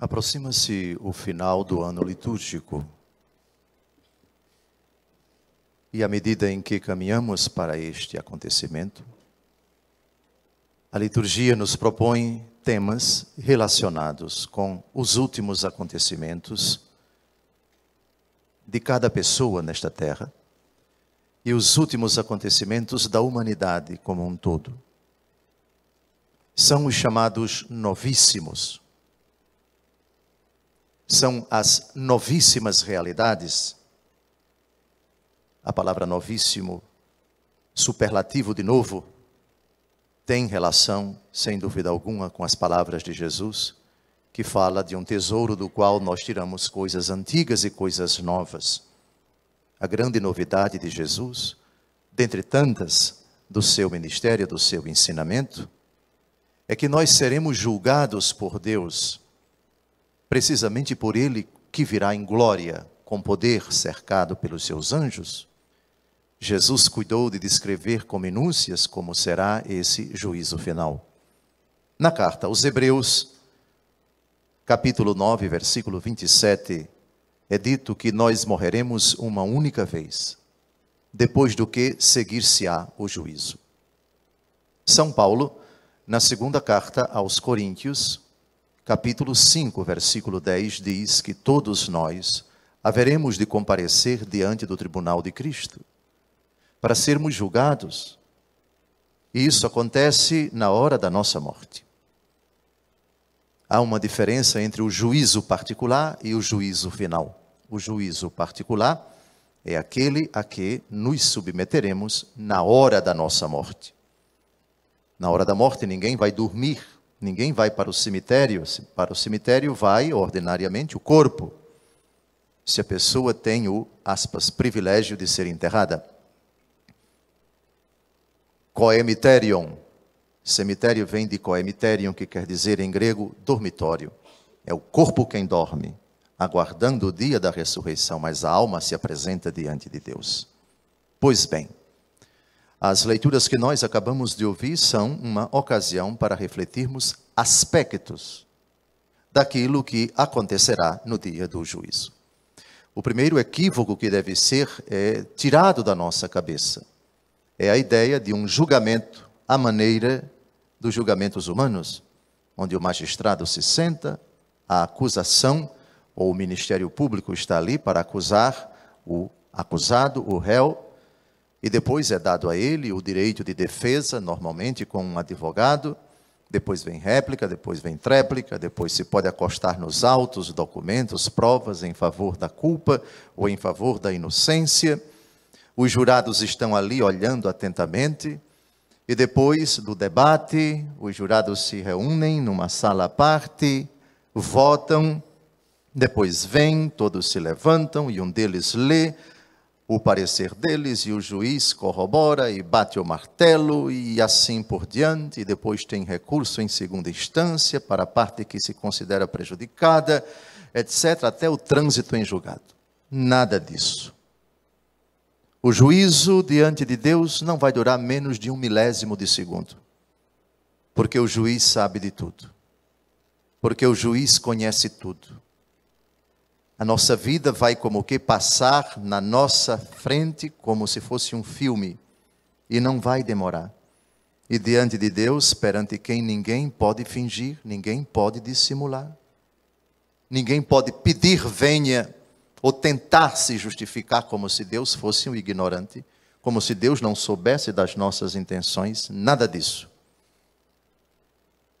Aproxima-se o final do ano litúrgico. E à medida em que caminhamos para este acontecimento, a liturgia nos propõe temas relacionados com os últimos acontecimentos de cada pessoa nesta terra e os últimos acontecimentos da humanidade como um todo. São os chamados novíssimos são as novíssimas realidades. A palavra novíssimo, superlativo de novo, tem relação, sem dúvida alguma, com as palavras de Jesus, que fala de um tesouro do qual nós tiramos coisas antigas e coisas novas. A grande novidade de Jesus, dentre tantas do seu ministério, do seu ensinamento, é que nós seremos julgados por Deus precisamente por ele que virá em glória, com poder cercado pelos seus anjos, Jesus cuidou de descrever com minúcias como será esse juízo final. Na carta aos Hebreus, capítulo 9, versículo 27, é dito que nós morreremos uma única vez, depois do que seguir-se-á o juízo. São Paulo, na segunda carta aos Coríntios, capítulo 5, versículo 10 diz que todos nós haveremos de comparecer diante do tribunal de Cristo para sermos julgados. E isso acontece na hora da nossa morte. Há uma diferença entre o juízo particular e o juízo final. O juízo particular é aquele a que nos submeteremos na hora da nossa morte. Na hora da morte, ninguém vai dormir Ninguém vai para o cemitério. Para o cemitério vai, ordinariamente, o corpo. Se a pessoa tem o, aspas, privilégio de ser enterrada. Coemiterion. Cemitério vem de coemiterion, que quer dizer em grego dormitório. É o corpo quem dorme, aguardando o dia da ressurreição, mas a alma se apresenta diante de Deus. Pois bem, as leituras que nós acabamos de ouvir são uma ocasião para refletirmos aspectos daquilo que acontecerá no dia do juízo. O primeiro equívoco que deve ser é, tirado da nossa cabeça é a ideia de um julgamento à maneira dos julgamentos humanos, onde o magistrado se senta, a acusação ou o Ministério Público está ali para acusar o acusado, o réu, e depois é dado a ele o direito de defesa, normalmente com um advogado. Depois vem réplica, depois vem tréplica, depois se pode acostar nos autos, documentos, provas em favor da culpa ou em favor da inocência. Os jurados estão ali olhando atentamente. E depois do debate, os jurados se reúnem numa sala à parte, votam, depois vêm, todos se levantam e um deles lê o parecer deles e o juiz corrobora e bate o martelo e assim por diante, e depois tem recurso em segunda instância para a parte que se considera prejudicada, etc., até o trânsito em julgado. Nada disso. O juízo diante de Deus não vai durar menos de um milésimo de segundo, porque o juiz sabe de tudo, porque o juiz conhece tudo a nossa vida vai como que passar na nossa frente como se fosse um filme e não vai demorar. E diante de Deus, perante quem ninguém pode fingir, ninguém pode dissimular. Ninguém pode pedir venha ou tentar se justificar como se Deus fosse um ignorante, como se Deus não soubesse das nossas intenções, nada disso.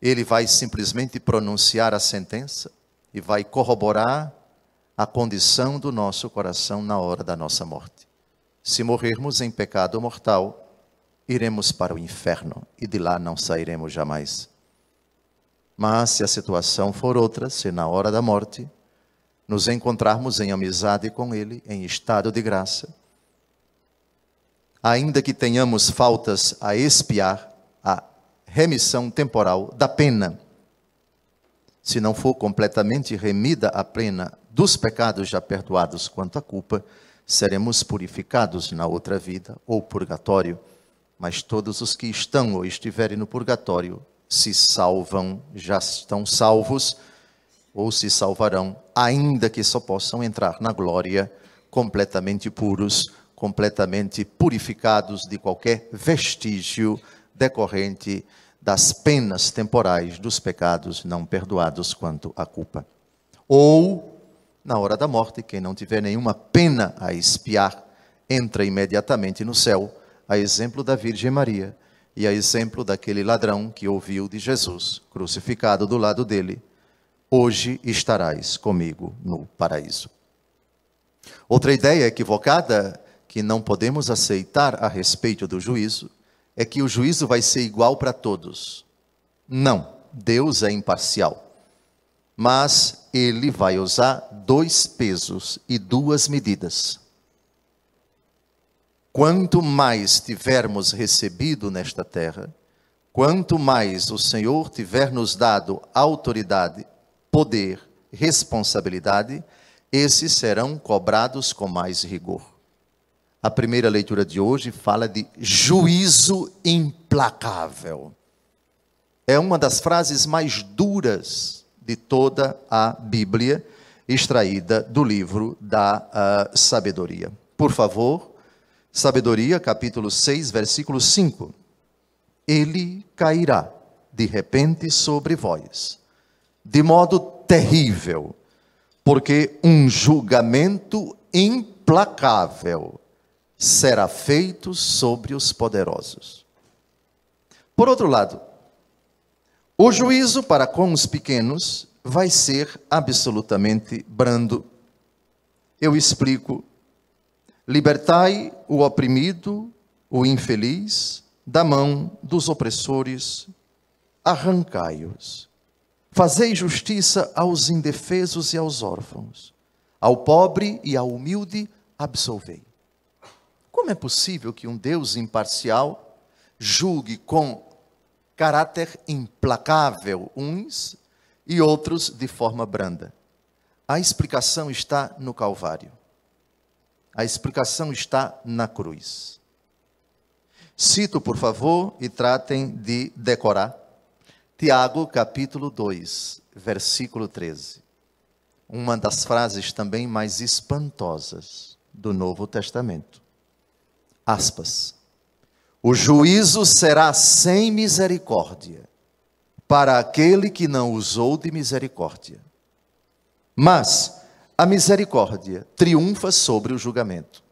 Ele vai simplesmente pronunciar a sentença e vai corroborar a condição do nosso coração na hora da nossa morte. Se morrermos em pecado mortal, iremos para o inferno e de lá não sairemos jamais. Mas se a situação for outra, se na hora da morte nos encontrarmos em amizade com Ele, em estado de graça, ainda que tenhamos faltas a expiar, a remissão temporal da pena, se não for completamente remida a pena dos pecados já perdoados quanto à culpa, seremos purificados na outra vida ou purgatório. Mas todos os que estão ou estiverem no purgatório se salvam, já estão salvos ou se salvarão, ainda que só possam entrar na glória completamente puros, completamente purificados de qualquer vestígio decorrente das penas temporais dos pecados não perdoados quanto à culpa. Ou, na hora da morte, quem não tiver nenhuma pena a expiar, entra imediatamente no céu, a exemplo da Virgem Maria e a exemplo daquele ladrão que ouviu de Jesus, crucificado do lado dele: Hoje estarás comigo no paraíso. Outra ideia equivocada que não podemos aceitar a respeito do juízo é que o juízo vai ser igual para todos. Não, Deus é imparcial. Mas ele vai usar dois pesos e duas medidas. Quanto mais tivermos recebido nesta terra, quanto mais o Senhor tiver nos dado autoridade, poder, responsabilidade, esses serão cobrados com mais rigor. A primeira leitura de hoje fala de juízo implacável. É uma das frases mais duras de toda a Bíblia, extraída do livro da uh, sabedoria. Por favor, Sabedoria, capítulo 6, versículo 5. Ele cairá de repente sobre vós, de modo terrível, porque um julgamento implacável será feito sobre os poderosos. Por outro lado, o juízo para com os pequenos vai ser absolutamente brando. Eu explico. Libertai o oprimido, o infeliz, da mão dos opressores, arrancai-os. Fazei justiça aos indefesos e aos órfãos, ao pobre e ao humilde absolvei. Como é possível que um Deus imparcial julgue com caráter implacável uns e outros de forma branda? A explicação está no Calvário. A explicação está na cruz. Cito, por favor, e tratem de decorar. Tiago, capítulo 2, versículo 13. Uma das frases também mais espantosas do Novo Testamento aspas, o juízo será sem misericórdia para aquele que não usou de misericórdia. Mas a misericórdia triunfa sobre o julgamento.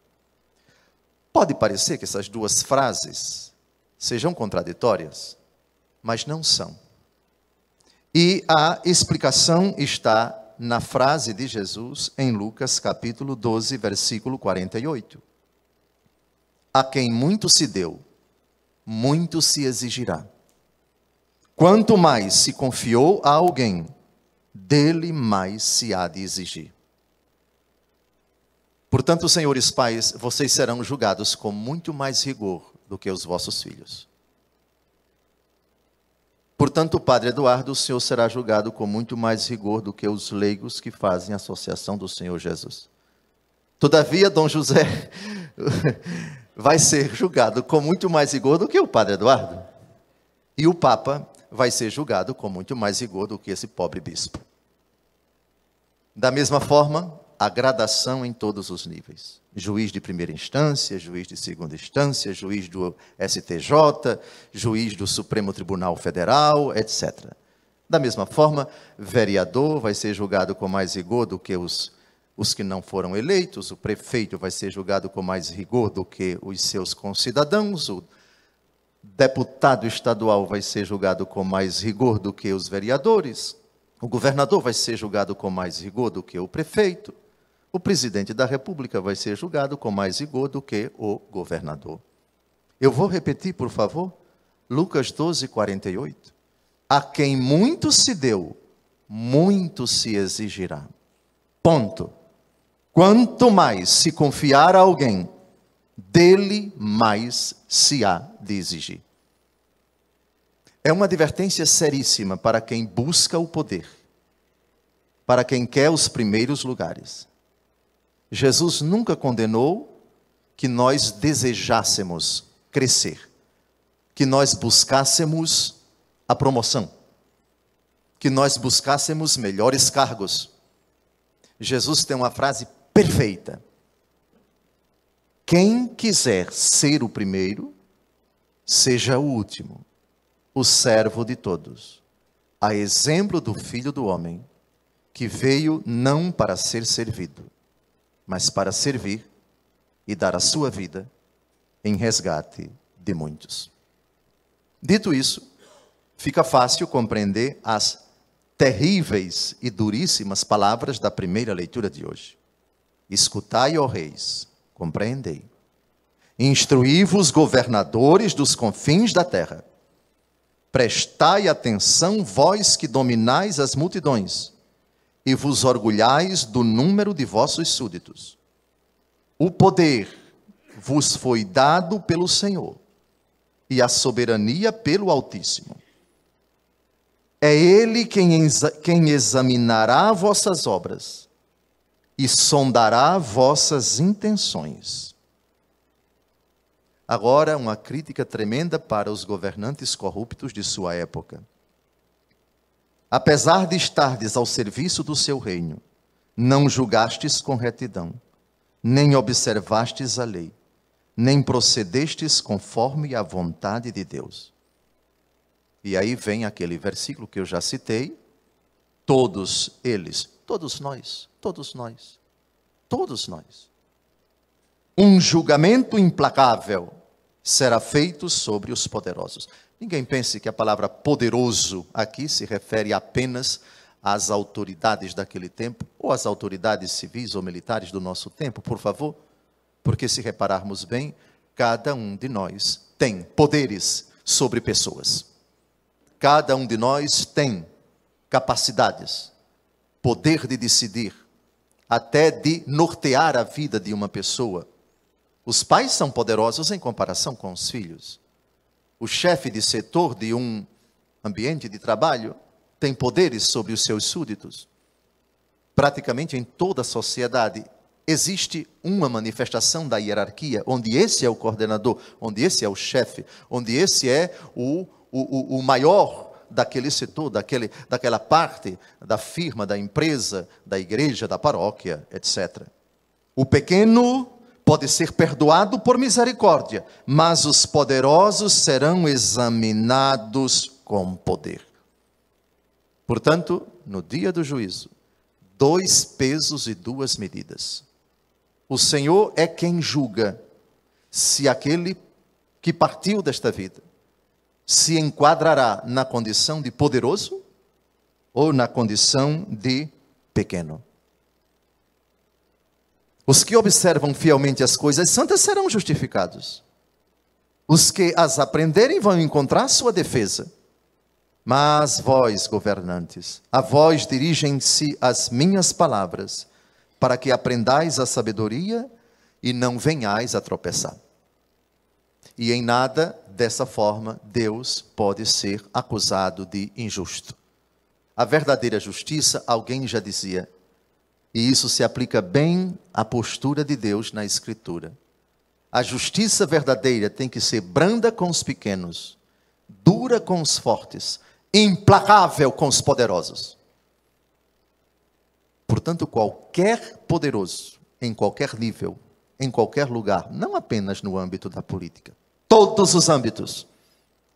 Pode parecer que essas duas frases sejam contraditórias, mas não são. E a explicação está na frase de Jesus em Lucas capítulo 12, versículo 48. A quem muito se deu, muito se exigirá. Quanto mais se confiou a alguém, dele mais se há de exigir. Portanto, senhores pais, vocês serão julgados com muito mais rigor do que os vossos filhos. Portanto, Padre Eduardo, o senhor será julgado com muito mais rigor do que os leigos que fazem a associação do Senhor Jesus. Todavia, Dom José vai ser julgado com muito mais rigor do que o padre Eduardo. E o Papa vai ser julgado com muito mais rigor do que esse pobre bispo. Da mesma forma, a gradação em todos os níveis. Juiz de primeira instância, juiz de segunda instância, juiz do STJ, juiz do Supremo Tribunal Federal, etc. Da mesma forma, vereador vai ser julgado com mais rigor do que os os que não foram eleitos, o prefeito vai ser julgado com mais rigor do que os seus concidadãos, o deputado estadual vai ser julgado com mais rigor do que os vereadores, o governador vai ser julgado com mais rigor do que o prefeito, o presidente da república vai ser julgado com mais rigor do que o governador. Eu vou repetir, por favor, Lucas 12, 48. A quem muito se deu, muito se exigirá. Ponto. Quanto mais se confiar a alguém, dele mais se há de exigir. É uma advertência seríssima para quem busca o poder, para quem quer os primeiros lugares. Jesus nunca condenou que nós desejássemos crescer, que nós buscássemos a promoção. que nós buscássemos melhores cargos. Jesus tem uma frase perfeita. Quem quiser ser o primeiro, seja o último, o servo de todos, a exemplo do Filho do Homem, que veio não para ser servido, mas para servir e dar a sua vida em resgate de muitos. Dito isso, fica fácil compreender as terríveis e duríssimas palavras da primeira leitura de hoje. Escutai, ó reis, compreendei. Instruí-vos, governadores dos confins da terra. Prestai atenção, vós que dominais as multidões, e vos orgulhais do número de vossos súditos. O poder vos foi dado pelo Senhor, e a soberania pelo Altíssimo. É Ele quem, exa quem examinará vossas obras e sondará vossas intenções. Agora, uma crítica tremenda para os governantes corruptos de sua época. Apesar de estardes ao serviço do seu reino, não julgastes com retidão, nem observastes a lei, nem procedestes conforme a vontade de Deus. E aí vem aquele versículo que eu já citei, todos eles, todos nós, todos nós, todos nós. Um julgamento implacável será feito sobre os poderosos. Ninguém pense que a palavra poderoso aqui se refere apenas às autoridades daquele tempo, ou às autoridades civis ou militares do nosso tempo, por favor. Porque se repararmos bem, cada um de nós tem poderes sobre pessoas. Cada um de nós tem capacidades, poder de decidir, até de nortear a vida de uma pessoa os pais são poderosos em comparação com os filhos. O chefe de setor de um ambiente de trabalho tem poderes sobre os seus súditos. Praticamente em toda a sociedade existe uma manifestação da hierarquia, onde esse é o coordenador, onde esse é o chefe, onde esse é o, o, o maior daquele setor, daquele, daquela parte da firma, da empresa, da igreja, da paróquia, etc. O pequeno pode ser perdoado por misericórdia, mas os poderosos serão examinados com poder. Portanto, no dia do juízo, dois pesos e duas medidas. O Senhor é quem julga se aquele que partiu desta vida se enquadrará na condição de poderoso ou na condição de pequeno. Os que observam fielmente as coisas santas serão justificados. Os que as aprenderem vão encontrar sua defesa. Mas vós, governantes, a vós dirigem-se as minhas palavras, para que aprendais a sabedoria e não venhais a tropeçar. E em nada dessa forma Deus pode ser acusado de injusto. A verdadeira justiça, alguém já dizia, e isso se aplica bem à postura de Deus na Escritura. A justiça verdadeira tem que ser branda com os pequenos, dura com os fortes, implacável com os poderosos. Portanto, qualquer poderoso, em qualquer nível, em qualquer lugar, não apenas no âmbito da política, todos os âmbitos,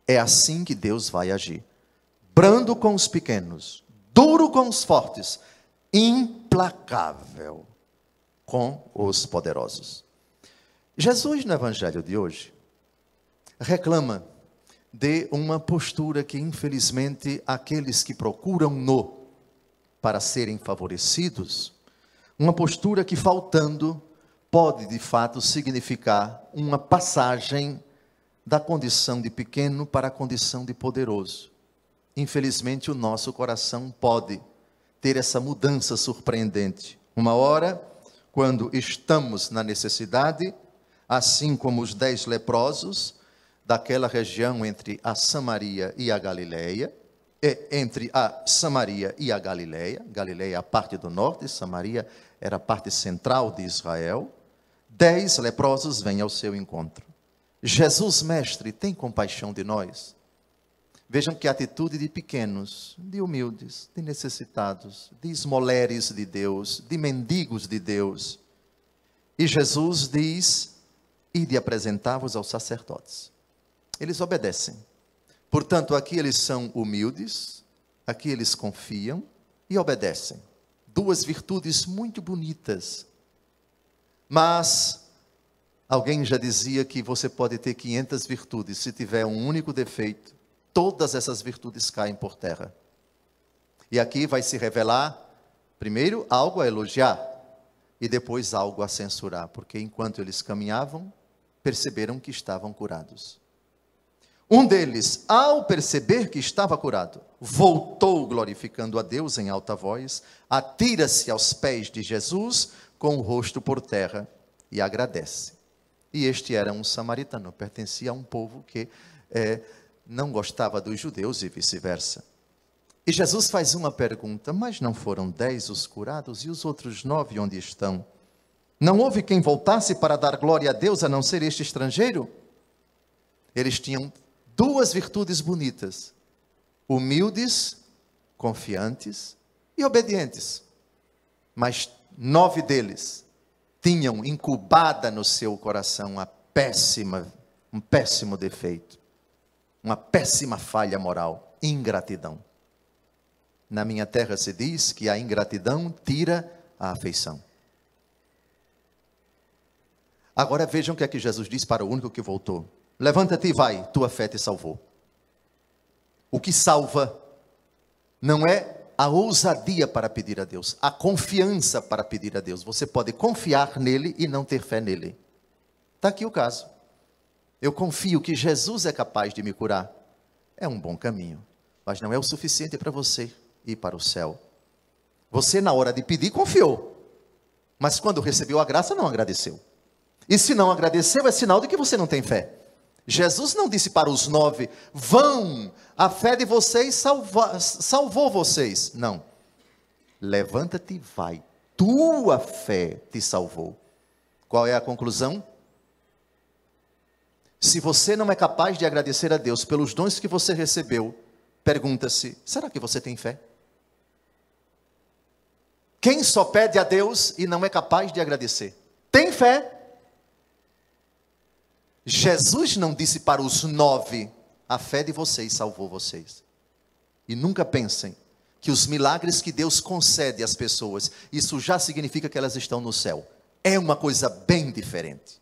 é assim que Deus vai agir. Brando com os pequenos, duro com os fortes, implacável com os poderosos. Jesus, no evangelho de hoje, reclama de uma postura que, infelizmente, aqueles que procuram-no para serem favorecidos, uma postura que, faltando, pode de fato significar uma passagem da condição de pequeno para a condição de poderoso. Infelizmente, o nosso coração pode ter essa mudança surpreendente. Uma hora, quando estamos na necessidade, assim como os dez leprosos daquela região entre a Samaria e a Galileia, entre a Samaria e a Galileia, Galileia é a parte do norte, Samaria era a parte central de Israel, dez leprosos vêm ao seu encontro. Jesus, mestre, tem compaixão de nós. Vejam que atitude de pequenos, de humildes, de necessitados, de esmoleres de Deus, de mendigos de Deus. E Jesus diz: e de apresentar-vos aos sacerdotes. Eles obedecem. Portanto, aqui eles são humildes, aqui eles confiam e obedecem. Duas virtudes muito bonitas. Mas alguém já dizia que você pode ter 500 virtudes, se tiver um único defeito, todas essas virtudes caem por terra. E aqui vai se revelar, primeiro, algo a elogiar e depois algo a censurar, porque enquanto eles caminhavam, perceberam que estavam curados. Um deles, ao perceber que estava curado, voltou glorificando a Deus em alta voz, atira-se aos pés de Jesus com o rosto por terra e agradece. E este era um samaritano, pertencia a um povo que é, não gostava dos judeus e vice-versa. E Jesus faz uma pergunta: Mas não foram dez os curados e os outros nove onde estão? Não houve quem voltasse para dar glória a Deus a não ser este estrangeiro? Eles tinham duas virtudes bonitas: humildes, confiantes e obedientes. Mas nove deles tinham incubada no seu coração a péssima, um péssimo defeito, uma péssima falha moral, ingratidão. Na minha terra se diz que a ingratidão tira a afeição. Agora vejam o que é que Jesus diz para o único que voltou: Levanta-te e vai, tua fé te salvou. O que salva não é a ousadia para pedir a Deus, a confiança para pedir a Deus. Você pode confiar nele e não ter fé nele. Está aqui o caso. Eu confio que Jesus é capaz de me curar. É um bom caminho, mas não é o suficiente para você ir para o céu. Você, na hora de pedir, confiou, mas quando recebeu a graça, não agradeceu. E se não agradeceu, é sinal de que você não tem fé. Jesus não disse para os nove: vão, a fé de vocês salva, salvou vocês. Não. Levanta-te e vai, tua fé te salvou. Qual é a conclusão? Se você não é capaz de agradecer a Deus pelos dons que você recebeu, pergunta-se: será que você tem fé? Quem só pede a Deus e não é capaz de agradecer? Tem fé? Jesus não disse para os nove: a fé de vocês salvou vocês. E nunca pensem que os milagres que Deus concede às pessoas, isso já significa que elas estão no céu. É uma coisa bem diferente.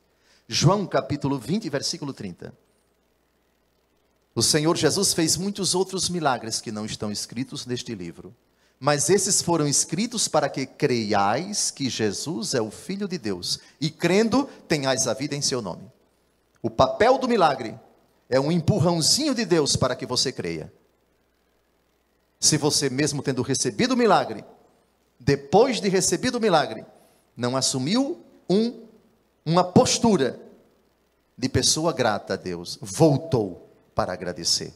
João capítulo 20, versículo 30. O Senhor Jesus fez muitos outros milagres que não estão escritos neste livro, mas esses foram escritos para que creiais que Jesus é o Filho de Deus, e crendo, tenhais a vida em seu nome. O papel do milagre é um empurrãozinho de Deus para que você creia. Se você, mesmo tendo recebido o milagre, depois de recebido o milagre, não assumiu um, uma postura de pessoa grata a Deus, voltou para agradecer.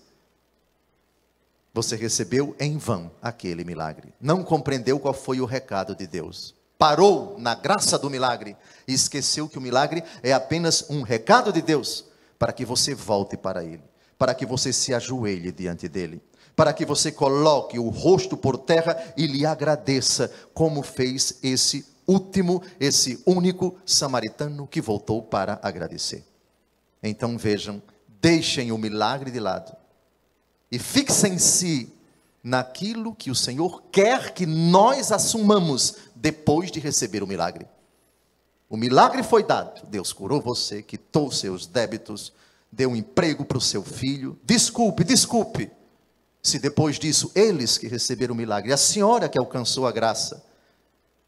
Você recebeu em vão aquele milagre, não compreendeu qual foi o recado de Deus parou na graça do milagre e esqueceu que o milagre é apenas um recado de Deus para que você volte para Ele, para que você se ajoelhe diante dele, para que você coloque o rosto por terra e lhe agradeça, como fez esse último, esse único samaritano que voltou para agradecer. Então vejam, deixem o milagre de lado e fixem-se naquilo que o Senhor quer que nós assumamos depois de receber o milagre. O milagre foi dado, Deus curou você, quitou seus débitos, deu um emprego para o seu filho. Desculpe, desculpe, se depois disso eles que receberam o milagre, a senhora que alcançou a graça,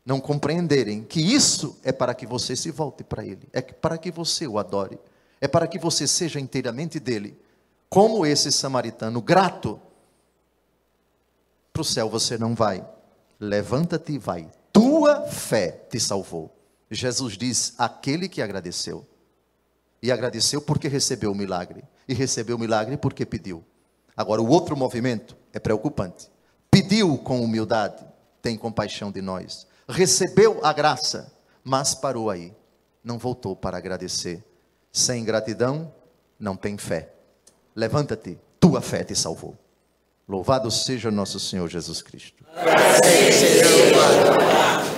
não compreenderem que isso é para que você se volte para Ele, é para que você o adore, é para que você seja inteiramente dele, como esse samaritano grato para o céu você não vai. Levanta-te e vai. Tua fé te salvou. Jesus diz: aquele que agradeceu. E agradeceu porque recebeu o milagre. E recebeu o milagre porque pediu. Agora, o outro movimento é preocupante. Pediu com humildade, tem compaixão de nós. Recebeu a graça, mas parou aí. Não voltou para agradecer. Sem gratidão, não tem fé. Levanta-te, tua fé te salvou. Louvado seja nosso Senhor Jesus Cristo. Seja louvado.